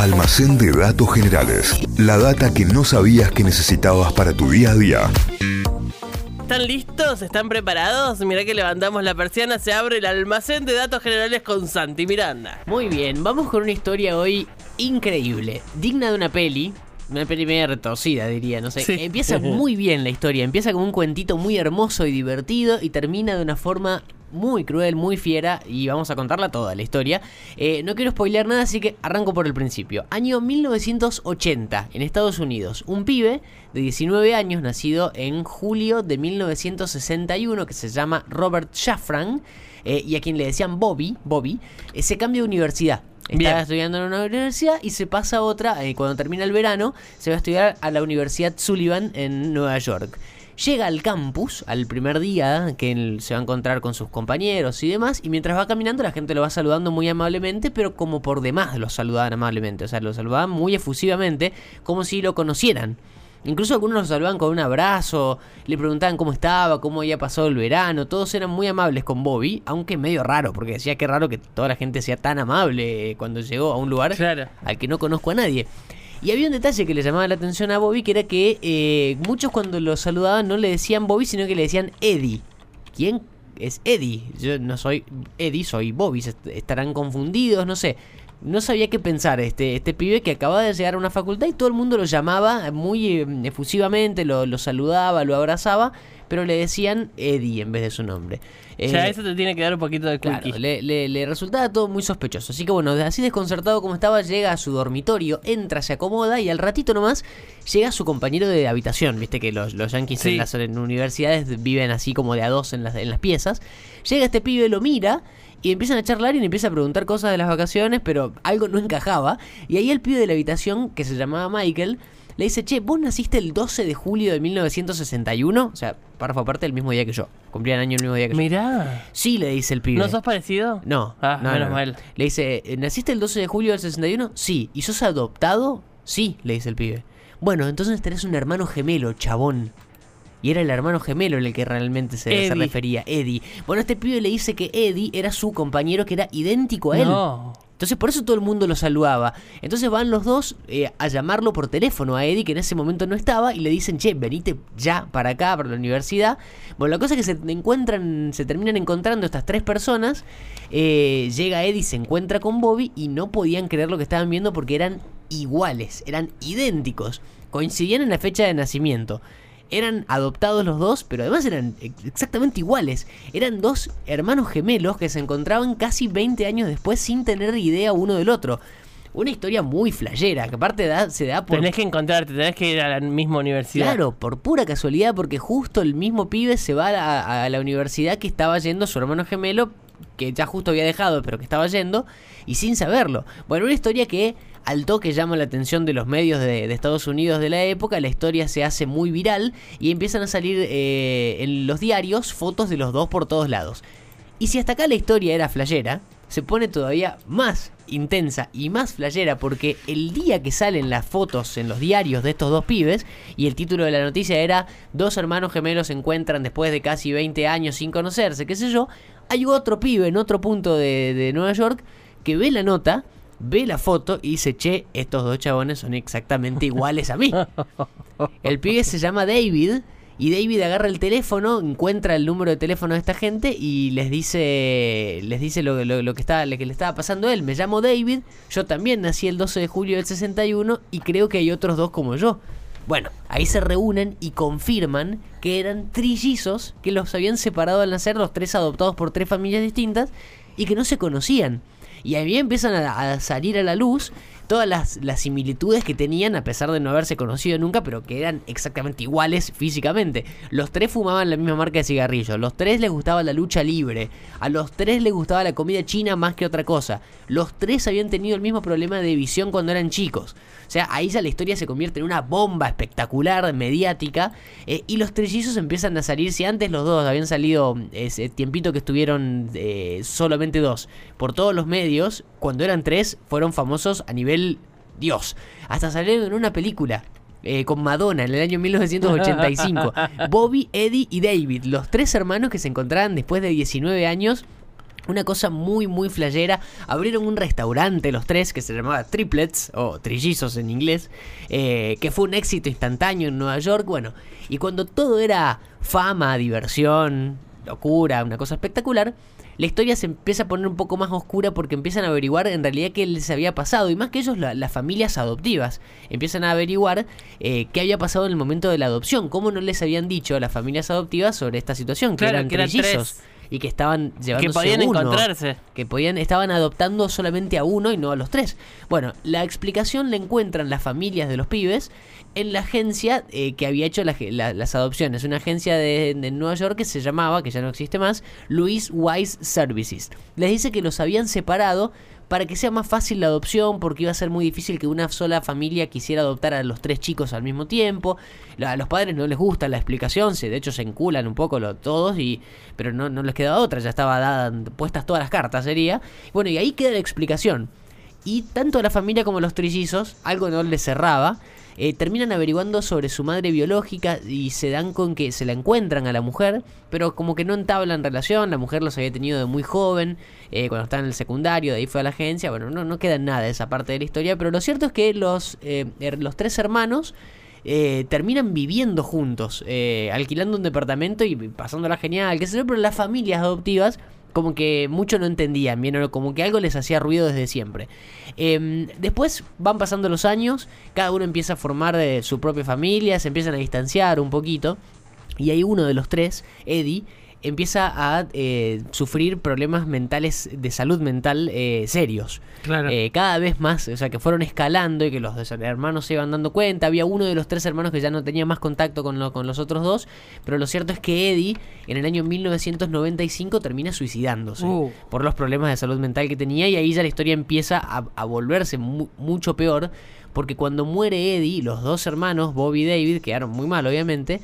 Almacén de datos generales. La data que no sabías que necesitabas para tu día a día. ¿Están listos? ¿Están preparados? Mirá que levantamos la persiana, se abre el almacén de datos generales con Santi Miranda. Muy bien, vamos con una historia hoy increíble, digna de una peli. Una peli medio retorcida, diría, no sé. Sí. Empieza muy bien la historia, empieza como un cuentito muy hermoso y divertido y termina de una forma muy cruel, muy fiera y vamos a contarla toda la historia. Eh, no quiero spoilear nada, así que arranco por el principio. Año 1980, en Estados Unidos. Un pibe de 19 años, nacido en julio de 1961, que se llama Robert Shafran, eh, y a quien le decían Bobby, Bobby, eh, se cambia de universidad. Bien. Estaba estudiando en una universidad y se pasa a otra, eh, cuando termina el verano, se va a estudiar a la Universidad Sullivan en Nueva York. Llega al campus al primer día que él se va a encontrar con sus compañeros y demás, y mientras va caminando la gente lo va saludando muy amablemente, pero como por demás lo saludaban amablemente, o sea, lo saludaban muy efusivamente, como si lo conocieran. Incluso algunos lo saludaban con un abrazo, le preguntaban cómo estaba, cómo había pasado el verano, todos eran muy amables con Bobby, aunque medio raro, porque decía que raro que toda la gente sea tan amable cuando llegó a un lugar Claro. al que no conozco a nadie. Y había un detalle que le llamaba la atención a Bobby, que era que eh, muchos cuando lo saludaban no le decían Bobby, sino que le decían Eddie. ¿Quién es Eddie? Yo no soy Eddie, soy Bobby. Estarán confundidos, no sé. No sabía qué pensar este, este pibe que acababa de llegar a una facultad y todo el mundo lo llamaba muy eh, efusivamente, lo, lo saludaba, lo abrazaba, pero le decían Eddie en vez de su nombre. ya Eh, eso te tiene que dar un poquito de Claro, le, le- le resultaba todo muy sospechoso. Así que bueno, así desconcertado como estaba, llega a su dormitorio, entra, se acomoda y al ratito nomás llega su compañero de habitación. Viste que los, los yankees Sí. en las en universidades viven así como de a dos en las, en las piezas. Llega este pibe, lo mira y empiezan a charlar y le empieza a preguntar cosas de las vacaciones, pero algo no encajaba. Y ahí el pibe de la habitación, que se llamaba Michael, le dice, che, vos naciste el 12 de julio de 1961. O sea, párrafo aparte el mismo día que yo. Cumplía el año el mismo día que yo. Mirá. Sí, le dice el pibe. ¿No sos parecido? No, Ah, no, menos no. mal. Le dice, "Eh, ¿naciste el 12 de julio del 61? Sí. ¿Y sos adoptado? Sí, le dice el pibe. Bueno, entonces tenés un hermano gemelo, chabón. Y era el hermano gemelo en el que realmente se, refería, Eddie. Bueno, este pibe le dice que Eddie era su compañero que era idéntico a él. No. Entonces por eso todo el mundo lo saludaba. Entonces van los dos eh, a llamarlo por teléfono a Eddie, que en ese momento no estaba, y le dicen, che, venite ya para acá, para la universidad. Bueno, la cosa es que se encuentran, se terminan encontrando estas tres personas. eh, llega Eddie, se encuentra con Bobby y no podían creer lo que estaban viendo porque eran iguales, eran idénticos. Coincidían en la fecha de nacimiento. Eran adoptados los dos, pero además eran ex- exactamente iguales. Eran dos hermanos gemelos que se encontraban casi 20 años después sin tener idea uno del otro. Una historia muy flayera, que aparte da- se da por... Tenés que encontrarte, tenés que ir a la misma universidad. Claro, por pura casualidad, porque justo el mismo pibe se va a la universidad que estaba yendo su hermano gemelo, que ya justo había dejado, pero que estaba yendo, y sin saberlo. Bueno, una historia que al toque llama la atención de los medios de, Estados Unidos de la época, la historia se hace muy viral y empiezan a salir eh, en los diarios fotos de los dos por todos lados. Y si hasta acá la historia era flayera, se pone todavía más intensa y más flayera porque el día que salen las fotos en los diarios de estos dos pibes y el título de la noticia era dos hermanos gemelos se encuentran después de casi 20 años sin conocerse, qué sé yo, hay otro pibe en otro punto de Nueva York que ve la nota, ve la foto y dice, che, estos dos chabones son exactamente iguales a mí. El pibe se llama David y David agarra el teléfono, encuentra el número de teléfono de esta gente y les dice les dice lo, lo- lo que, estaba, lo que le estaba pasando a él. Me llamo David, yo también nací el 12 de julio del 61 y creo que hay otros dos como yo. Bueno, ahí se reúnen y confirman que eran trillizos que los habían separado al nacer, los tres adoptados por tres familias distintas y que no se conocían. Y ahí empiezan a, salir a la luz todas las, similitudes que tenían a pesar de no haberse conocido nunca, pero que eran exactamente iguales físicamente. Los tres fumaban la misma marca de cigarrillos, los tres les gustaba la lucha libre, a los tres les gustaba la comida china más que otra cosa, los tres habían tenido el mismo problema de visión cuando eran chicos. O sea, ahí ya la historia se convierte en una bomba espectacular, mediática, eh, y los trillizos empiezan a salir. Si antes los dos habían salido ese tiempito que estuvieron eh, solamente dos por todos los medios, cuando eran tres fueron famosos a nivel Dios. Hasta salieron en una película. eh, con Madonna en el año 1985. Bobby, Eddie y David, los tres hermanos que se encontraban después de 19 años Una cosa muy, muy flayera. Abrieron un restaurante los tres que se llamaba Triplets, o Trillizos en inglés, eh, que fue un éxito instantáneo en Nueva York. Bueno, y cuando todo era fama, diversión, locura, una cosa espectacular, la historia se empieza a poner un poco más oscura porque empiezan a averiguar en realidad qué les había pasado. Y más que ellos, la- las familias adoptivas empiezan a averiguar eh, qué había pasado en el momento de la adopción. Cómo no les habían dicho a las familias adoptivas sobre esta situación, que Claro, eran que eran trillizos. tres. Y que estaban llevando Que podían uno encontrarse. que podían estaban adoptando solamente a uno y no a los tres. Bueno, la explicación la encuentran las familias de los pibes en la agencia eh, que había hecho la ge- la- las adopciones, una agencia de, de Nueva York que se llamaba, que ya no existe más, Louis Wise Services. Les dice que los habían separado para que sea más fácil la adopción, porque iba a ser muy difícil que una sola familia quisiera adoptar a los tres chicos al mismo tiempo. A los padres no les gusta la explicación, se, de hecho se enculan un poco lo- todos, y, pero no, no les quedaba otra, ya estaba dada, puestas todas las cartas, sería. Bueno, y ahí queda la explicación. Y tanto la familia como los trillizos, algo no les cerraba, eh, terminan averiguando sobre su madre biológica y se dan con que se la encuentran a la mujer, pero como que no entablan relación, la mujer los había tenido de muy joven, eh, cuando estaba en el secundario, de ahí fue a la agencia, bueno, no, no queda nada de esa parte de la historia, pero lo cierto es que los, eh, her- los tres hermanos terminan viviendo juntos, alquilando un departamento y pasándola genial, yo, pero las familias adoptivas como que mucho no entendían bien, como que algo les hacía ruido desde siempre. Em, después van pasando los años, cada uno empieza a formar eh, su propia familia, se empiezan a distanciar un poquito, y hay uno de los tres, Eddie, empieza a eh, sufrir problemas mentales de salud mental eh, serios. Claro. Eh, cada vez más, o sea, que fueron escalando y que los hermanos se iban dando cuenta. Había uno de los tres hermanos que ya no tenía más contacto con, lo- con los otros dos, pero lo cierto es que Eddie, en el año 1995, termina suicidándose Uh. por los problemas de salud mental que tenía y ahí ya la historia empieza a, a volverse mu- mucho peor, porque cuando muere Eddie, los dos hermanos, Bobby y David, quedaron muy mal, obviamente,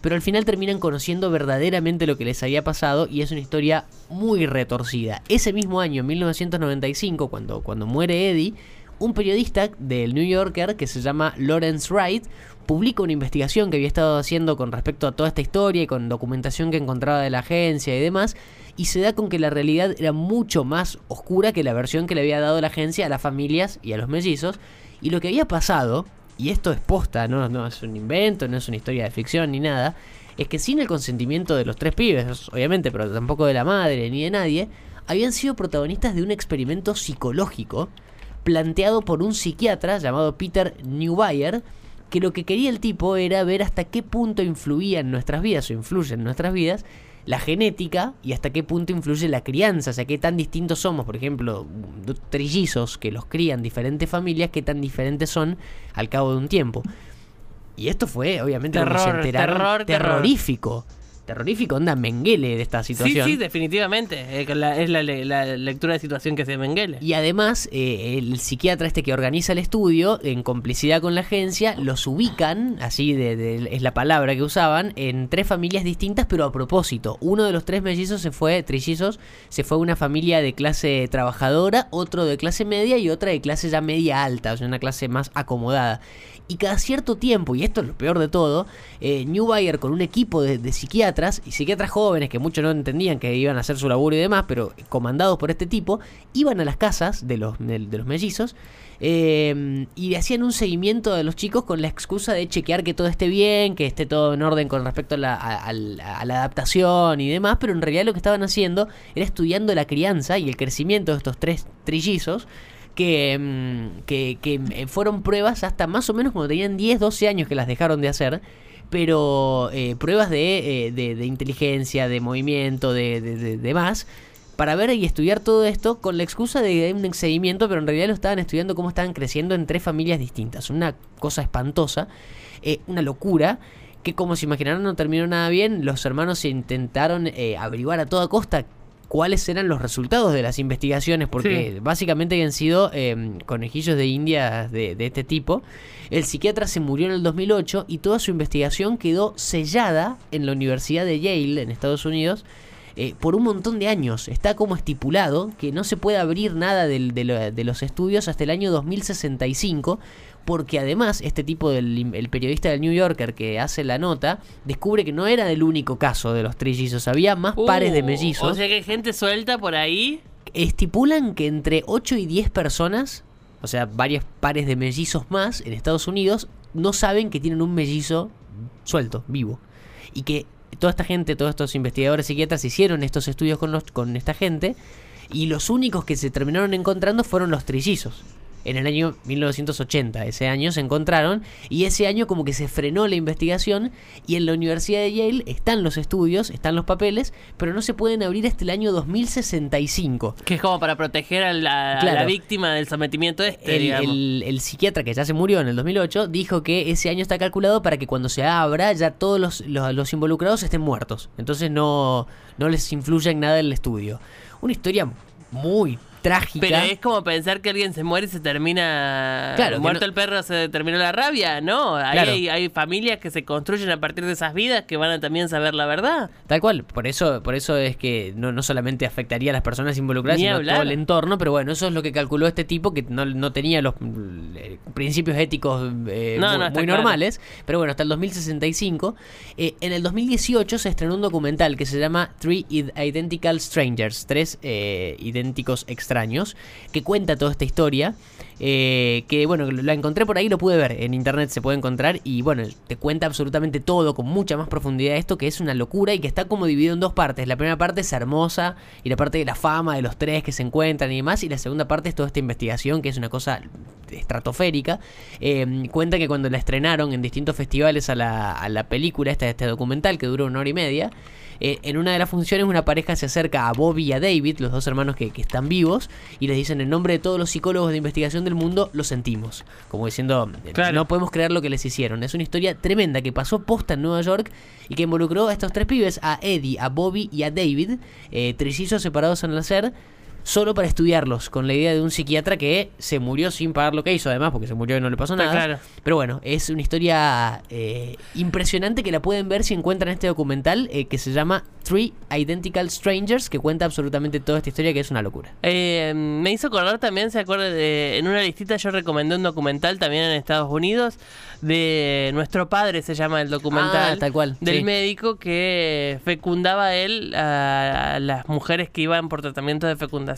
pero al final terminan conociendo verdaderamente lo que les había pasado y es una historia muy retorcida. Ese mismo año, en 1995, cuando, cuando muere Eddie, un periodista del New Yorker que se llama Lawrence Wright publica una investigación que había estado haciendo con respecto a toda esta historia y con documentación que encontraba de la agencia y demás y se da con que la realidad era mucho más oscura que la versión que le había dado la agencia a las familias y a los mellizos y lo que había pasado y esto es posta, no, no es un invento, no es una historia de ficción ni nada, es que sin el consentimiento de los tres pibes, obviamente, pero tampoco de la madre ni de nadie, habían sido protagonistas de un experimento psicológico planteado por un psiquiatra llamado Peter Newbayer, que lo que quería el tipo era ver hasta qué punto influía en nuestras vidas o influye en nuestras vidas la genética y hasta qué punto influye la crianza, o sea, qué tan distintos somos, por ejemplo, trillizos que los crían diferentes familias, qué tan diferentes son al cabo de un tiempo. Y esto fue, obviamente, cuando se Terror, enteraron, terror, terror. Terrorífico. Onda Menguele de esta Sí, situación. sí, definitivamente. Eh, la- es la lectura de situación que hace Mengele. Y además, eh, el psiquiatra este que organiza el estudio, en complicidad con la agencia, los ubican, así de, de- es la palabra que usaban, en tres familias distintas, pero a propósito. Uno de los tres mellizos se fue, trillizos, se fue a una familia de clase trabajadora, otro de clase media y otra de clase ya media alta, o sea, una clase más acomodada. Y cada cierto tiempo, y esto es lo peor de todo, eh, New Bayer con un equipo de, psiquiatras, y psiquiatras jóvenes que muchos no entendían que iban a hacer su laburo y demás, pero comandados por este tipo, iban a las casas de los, de, los mellizos eh, y hacían un seguimiento de los chicos con la excusa de chequear que todo esté bien, que esté todo en orden con respecto a la adaptación y demás, pero en realidad lo que estaban haciendo era estudiando la crianza y el crecimiento de estos tres trillizos que, mm, que, que, eh, fueron pruebas hasta más o menos cuando tenían 10, 12 años que las dejaron de hacer, pero eh, pruebas de, eh, de, de inteligencia, de movimiento, de, de, más, para ver y estudiar todo esto con la excusa de un seguimiento, pero en realidad lo estaban estudiando cómo estaban creciendo en tres familias distintas. Una cosa espantosa, eh, una locura. Que como se imaginarán no terminó nada bien, los hermanos intentaron averiguar a toda costa cuáles eran los resultados de las investigaciones, porque Sí. básicamente habían sido eh, conejillos de India de, de este tipo. El psiquiatra se murió en el 2008 y toda su investigación quedó sellada en la Universidad de Yale, en Estados Unidos, eh, por un montón de años. Está como estipulado que no se puede abrir nada de los estudios hasta el año 2065. Porque además, este tipo del el periodista del New Yorker que hace la nota, descubre que no era el único caso de los trillizos. Había más pares de Uh, mellizos O sea que hay gente suelta por ahí. estipulan que entre 8 y 10 personas, o sea, varios pares de mellizos más en Estados Unidos, no saben que tienen un mellizo suelto, vivo. Y que toda esta gente, todos estos investigadores psiquiatras hicieron estos estudios con, los, con esta gente y los únicos que se terminaron encontrando fueron los trillizos. En el año 1980, ese año se encontraron y ese año como que se frenó la investigación y en la Universidad de Yale están los estudios, están los papeles, pero no se pueden abrir hasta el año 2065. Que es como para proteger a la, a la Claro. víctima del sometimiento este, El, digamos. el- el psiquiatra que ya se murió en el 2008 dijo que ese año está calculado para que cuando se abra ya todos los, los- los involucrados estén muertos. Entonces no, no les influye en nada el estudio. Una historia muy trágica. Pero es como pensar que alguien se muere y se termina. Claro, Muerto no- el perro se terminó la rabia, ¿no? Ahí Claro. hay, hay familias que se construyen a partir de esas vidas que van a también saber la verdad. Tal cual, por eso, por eso es que no, no solamente afectaría a las personas involucradas, Ni sino hablar. todo el entorno, pero bueno, eso es lo que calculó este tipo que no, no tenía los eh, principios éticos eh, No, muy, claro. normales, pero bueno, hasta el 2065. Eh, en el 2018 se estrenó un documental que se llama Three Id- Identical Strangers, tres eh, idénticos extraños, que cuenta toda esta historia. eh, que bueno, la encontré por ahí, lo pude ver, en internet se puede encontrar y bueno, te cuenta absolutamente todo con mucha más profundidad esto que es una locura y que está como dividido en dos partes. La primera parte es hermosa y la parte de la fama de los tres que se encuentran y demás y la segunda parte es toda esta investigación que es una cosa estratosférica. Eh, cuenta que cuando la estrenaron en distintos festivales a la, a la película, esta, este documental que duró una hora y media, eh, en una de las funciones una pareja se acerca a Bobby y a David, los dos hermanos que, que están vivos, y les dicen en nombre de todos los psicólogos de investigación del mundo, lo sentimos. Como diciendo, eh, Claro. no podemos creer lo que les hicieron. Es una historia tremenda que pasó posta en Nueva York y que involucró a estos tres pibes, a Eddie, a Bobby y a David, eh, trillizos separados al nacer. Solo para estudiarlos, con la idea de un psiquiatra que se murió sin pagar lo que hizo, además, porque se murió y no le pasó nada. claro. Pero bueno, es una historia eh, impresionante que la pueden ver si encuentran este documental eh, que se llama Three Identical Strangers, que cuenta absolutamente toda esta historia que es una locura. Eh, me hizo acordar también, se acuerda de. En una listita yo recomendé un documental también en Estados Unidos de Nuestro Padre, se llama el documental. Ah, tal cual, Del sí. médico que fecundaba él a, a las mujeres que iban por tratamiento de fecundación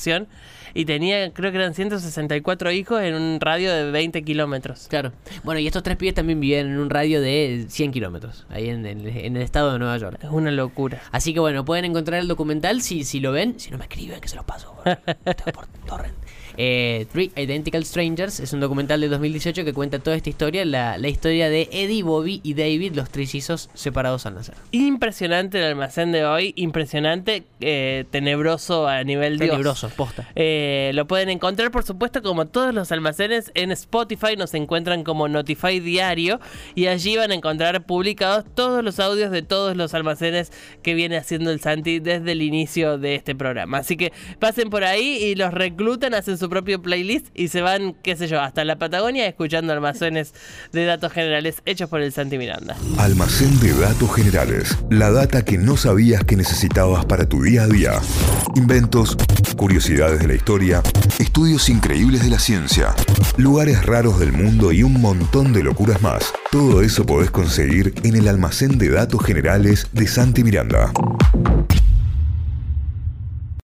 y tenía, creo que eran 164 hijos en un radio de 20 kilómetros. Claro. Bueno, y estos tres pibes también vivían en un radio de 100 kilómetros, ahí en el, en el estado de Nueva York. Es una locura. Así que bueno, pueden encontrar el documental si, si lo ven. Si no me escriben, que se los paso por, por torrent. Eh, Three Identical Strangers es un documental de 2018 que cuenta toda esta historia, la, la historia de Eddie, Bobby y David, los trillizos separados al nacer. Impresionante el almacén de hoy, impresionante, eh, tenebroso a nivel Dios. Tenebroso, posta. Eh, lo pueden encontrar, por supuesto, como todos los almacenes en Spotify. Nos encuentran como Notify Diario. Y allí van a encontrar publicados todos los audios de todos los almacenes que viene haciendo el Santi desde el inicio de este programa. Así que pasen por ahí y los reclutan, hacen su propio playlist y se van, qué sé yo, hasta la Patagonia escuchando almacenes de datos generales hechos por el Santi Miranda. Almacén de datos generales. La data que no sabías que necesitabas para tu día a día. Inventos, curiosidades de la historia, estudios increíbles de la ciencia, lugares raros del mundo y un montón de locuras más. Todo eso podés conseguir en el almacén de datos generales de Santi Miranda.